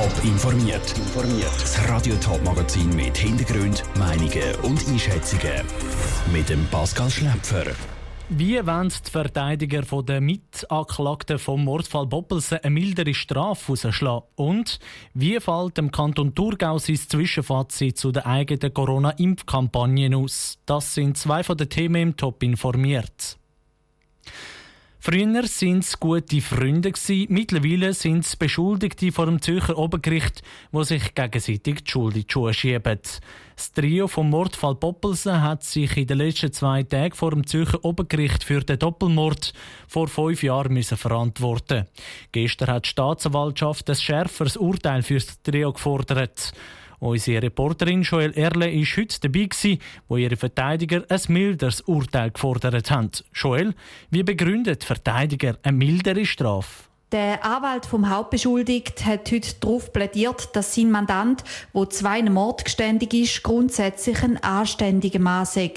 Top informiert. Das Radio Top Magazin mit Hintergrund, Meinungen und Einschätzungen mit dem Pascal Schläpfer. Wie wollen die Verteidiger der Mitanklagten vom Mordfall Boppelsen eine mildere Strafe rausschlagen? Und wie fällt dem Kanton Thurgau sein Zwischenfazit zu der eigenen Corona-Impfkampagne aus? Das sind zwei von den Themen im Top informiert. Früher waren es gute Freunde, mittlerweile sind es Beschuldigte vor dem Zürcher Obergericht, die sich gegenseitig die Schuld in die Schuhe schieben. Das Trio vom Mordfall Poppelsen hat sich in den letzten zwei Tagen vor dem Zürcher Obergericht für den Doppelmord vor fünf Jahren müssen verantworten. Gestern hat die Staatsanwaltschaft ein schärferes Urteil für das Trio gefordert. Unsere Reporterin Joel Erle war heute dabei, wo ihre Verteidiger ein milderes Urteil gefordert haben. Joel, wie begründet Verteidiger eine mildere Strafe? Der Anwalt vom Hauptbeschuldigten hat heute darauf plädiert, dass sein Mandant, wo zwei Mord geständig ist, grundsätzlich ein anständiger Mann sei.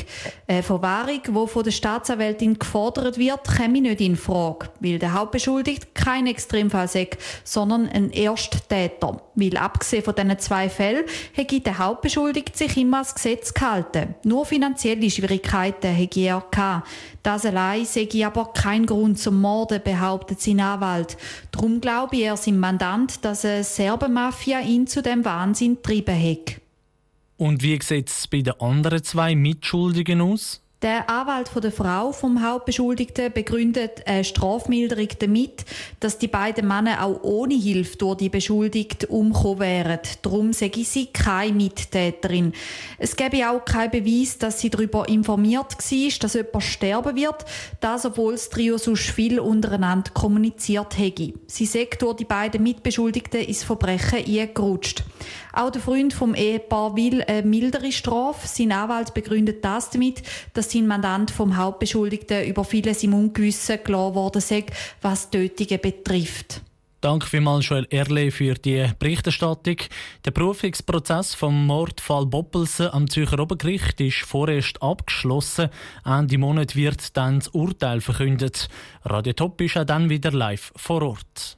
Eine Verwahrung, die von der Staatsanwältin gefordert wird, käme nicht in Frage, weil der Hauptbeschuldigte kein Extremfall sei, sondern ein Ersttäter. Weil abgesehen von diesen zwei Fällen hätte der Hauptbeschuldigte sich immer ans Gesetz gehalten. Nur finanzielle Schwierigkeiten hätte er gehabt. Das allein sei aber kein Grund zum Morden, behauptet sein Anwalt. Darum glaube er seinem Mandant, dass eine Serbenmafia ihn zu dem Wahnsinn getrieben hat. Und wie sieht es bei den anderen zwei Mitschuldigen aus? Der Anwalt von der Frau vom Hauptbeschuldigten begründet eine Strafmilderung damit, dass die beiden Männer auch ohne Hilfe durch die Beschuldigte umgekommen wären. Darum sage sie keine Mittäterin. Es gäbe auch keinen Beweis, dass sie darüber informiert war, dass jemand sterben wird, das obwohl das Trio sonst viel untereinander kommuniziert hätte. Sie sagt durch die beiden Mitbeschuldigten ins Verbrechen eingerutscht. Auch der Freund vom Ehepaar will eine mildere Strafe. Sein Anwalt begründet das damit, dass sein Mandant vom Hauptbeschuldigten über vieles im Ungewissen gelassen worden sei, was Tötungen betrifft. Danke vielmals, Joel Erle, für die Berichterstattung. Der Berufungsprozess vom Mordfall Boppelsen am Zürcher Obergericht ist vorerst abgeschlossen. Ende Monat wird dann das Urteil verkündet. Radio Top ist auch dann wieder live vor Ort.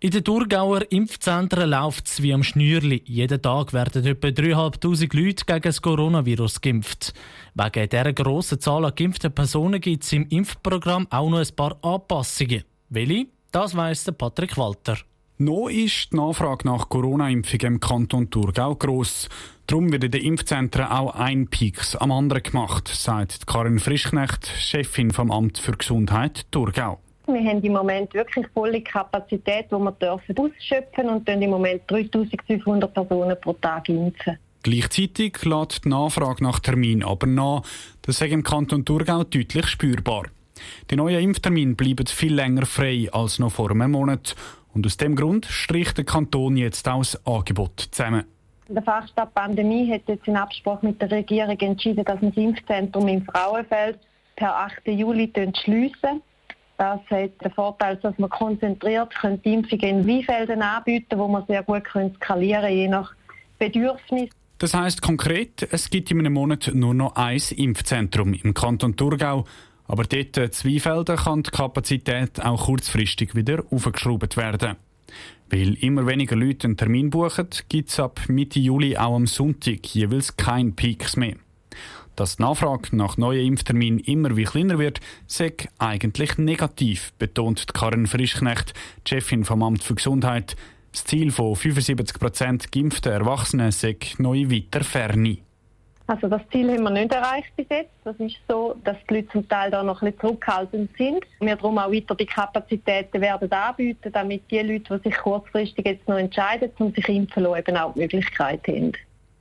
In den Thurgauer Impfzentren läuft es wie am Schnürli. Jeden Tag werden etwa 3'500 Leute gegen das Coronavirus geimpft. Wegen dieser grossen Zahl an geimpften Personen gibt es im Impfprogramm auch noch ein paar Anpassungen. Welche? Das weiss Patrick Walter. Noch ist die Nachfrage nach Corona-Impfungen im Kanton Thurgau gross. Darum wird in den Impfzentren auch ein Peaks am anderen gemacht, sagt Karin Frischknecht, Chefin vom Amt für Gesundheit Thurgau. Wir haben im Moment wirklich volle Kapazität, die wir dürfen ausschöpfen und im Moment 3500 Personen pro Tag impfen. Gleichzeitig lässt die Nachfrage nach Termin aber nach. Das ist im Kanton Thurgau deutlich spürbar. Die neuen Impftermine bleiben viel länger frei als noch vor einem Monat. Und aus dem Grund stricht der Kanton jetzt auch das Angebot zusammen. Der Fachstab Pandemie hat jetzt in Absprache mit der Regierung entschieden, dass wir das Impfzentrum im Frauenfeld per 8. Juli schliessen das hat den Vorteil, dass man konzentriert die Impfungen in Weinfelden anbieten wo man sehr gut skalieren kann, je nach Bedürfnis. Das heißt konkret, es gibt in einem Monat nur noch ein Impfzentrum im Kanton Thurgau. Aber dort in Zweifelden kann die Kapazität auch kurzfristig wieder aufgeschraubt werden. Weil immer weniger Leute einen Termin buchen, gibt es ab Mitte Juli auch am Sonntag jeweils kein Peaks mehr. Dass die Nachfrage nach neuen Impfterminen immer wie kleiner wird, sei eigentlich negativ, betont Karin Frischknecht, Chefin vom Amt für Gesundheit. Das Ziel von 75% geimpften Erwachsenen sei neu weiter ferne. Also das Ziel haben wir nicht erreicht bis jetzt. Das ist so, dass die Leute zum Teil da noch ein bisschen zurückhaltend sind. Wir darum auch weiter die Kapazitäten werden anbieten, damit die Leute, die sich kurzfristig jetzt noch entscheiden, um sich impfen zu lassen, eben auch die Möglichkeit haben.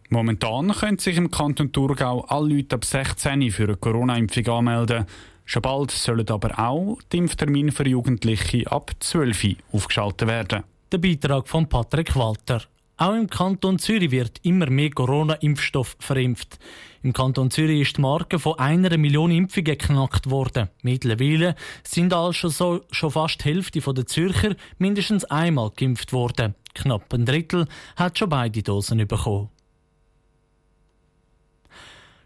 Momentan können sich im Kanton Thurgau alle Leute ab 16 für eine Corona-Impfung anmelden. Schon bald sollen aber auch die Impftermine für Jugendliche ab 12 aufgeschaltet werden. Der Beitrag von Patrick Walter. Auch im Kanton Zürich wird immer mehr Corona-Impfstoff verimpft. Im Kanton Zürich ist die Marke von einer Million Impfungen geknackt worden. Mittlerweile sind also so, schon fast die Hälfte der Zürcher mindestens einmal geimpft worden. Knapp ein Drittel hat schon beide Dosen bekommen.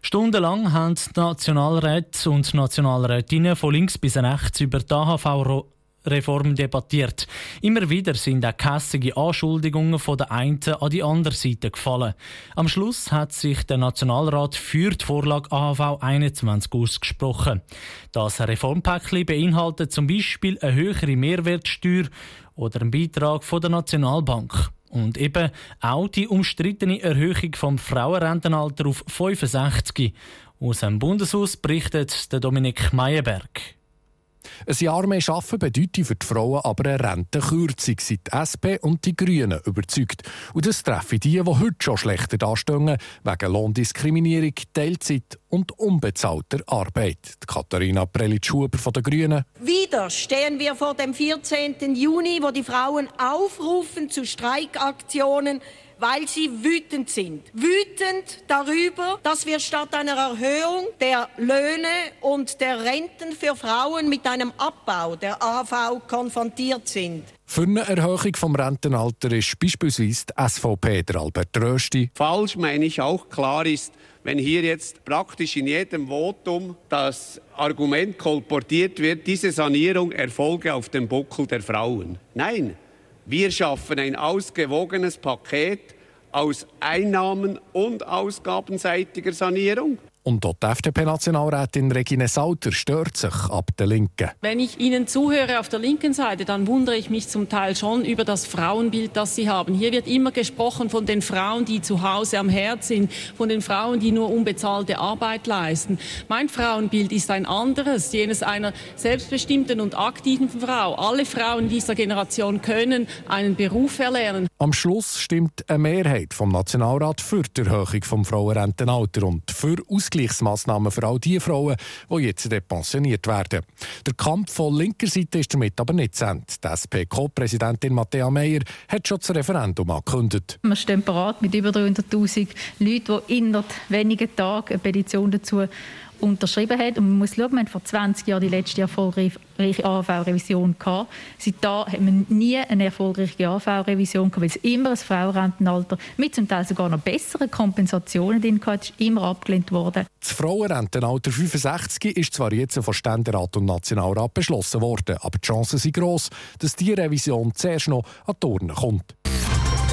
Stundenlang haben die Nationalräte und Nationalrätinnen von links bis rechts über die AHV Reform debattiert. Immer wieder sind auch kässige Anschuldigungen von der einen an die andere Seite gefallen. Am Schluss hat sich der Nationalrat für die Vorlage AHV 21 ausgesprochen. Das Reformpaket beinhaltet zum Beispiel eine höhere Mehrwertsteuer oder einen Beitrag von der Nationalbank. Und eben auch die umstrittene Erhöhung vom Frauenrentenalter auf 65. Aus dem Bundeshaus berichtet der Dominik Meyerberg. Ein Jahr mehr Arbeiten bedeutet für die Frauen aber eine Rentenkürzung, sind die SP und die Grünen überzeugt. Und das treffen die, die heute schon schlechter dastehen, wegen Lohndiskriminierung, Teilzeit und unbezahlter Arbeit. Die Katharina Prelitsch-Huber von den Grünen. Wieder stehen wir vor dem 14. Juni, wo die Frauen aufrufen zu Streikaktionen weil sie wütend sind. Wütend darüber, dass wir statt einer Erhöhung der Löhne und der Renten für Frauen mit einem Abbau der AV konfrontiert sind. Für eine Erhöhung vom Rentenalter ist beispielsweise die SVP der Albert Rösti. Falsch meine ich auch klar ist, wenn hier jetzt praktisch in jedem Votum das Argument kolportiert wird, diese Sanierung erfolge auf dem Buckel der Frauen. Nein, wir schaffen ein ausgewogenes Paket aus Einnahmen- und Ausgabenseitiger Sanierung. Und dort die FDP-Nationalrätin Regine Sauter stört sich ab der Linken. Wenn ich Ihnen zuhöre auf der linken Seite, dann wundere ich mich zum Teil schon über das Frauenbild, das Sie haben. Hier wird immer gesprochen von den Frauen, die zu Hause am Herd sind, von den Frauen, die nur unbezahlte Arbeit leisten. Mein Frauenbild ist ein anderes, jenes einer selbstbestimmten und aktiven Frau. Alle Frauen dieser Generation können einen Beruf erlernen. Am Schluss stimmt eine Mehrheit vom Nationalrat für die Erhöhung vom Frauenrentenalter und für Aus Ausgleichsmaßnahmen für all die Frauen, die jetzt pensioniert werden. Der Kampf von linker Seite ist damit aber nicht zu Ende. Die SP-Co-Präsidentin Matthäa Meyer hat schon das Referendum angekündigt. Wir stehen bereit mit über 300'000 Leuten, die innerhalb wenigen Tagen eine Petition dazu unterschrieben hat. Und man muss schauen, wir haben vor 20 Jahren die letzte erfolgreiche AHV-Revision gehabt. Seitdem haben wir nie eine erfolgreiche AHV-Revision gehabt, weil es immer ein Frauenrentenalter mit zum Teil sogar noch besseren Kompensationen drin hatte, ist immer abgelehnt worden. Das Frauenrentenalter 65 ist zwar jetzt von Ständerat und Nationalrat beschlossen worden, aber die Chancen sind gross, dass diese Revision zuerst noch an die Urne kommt.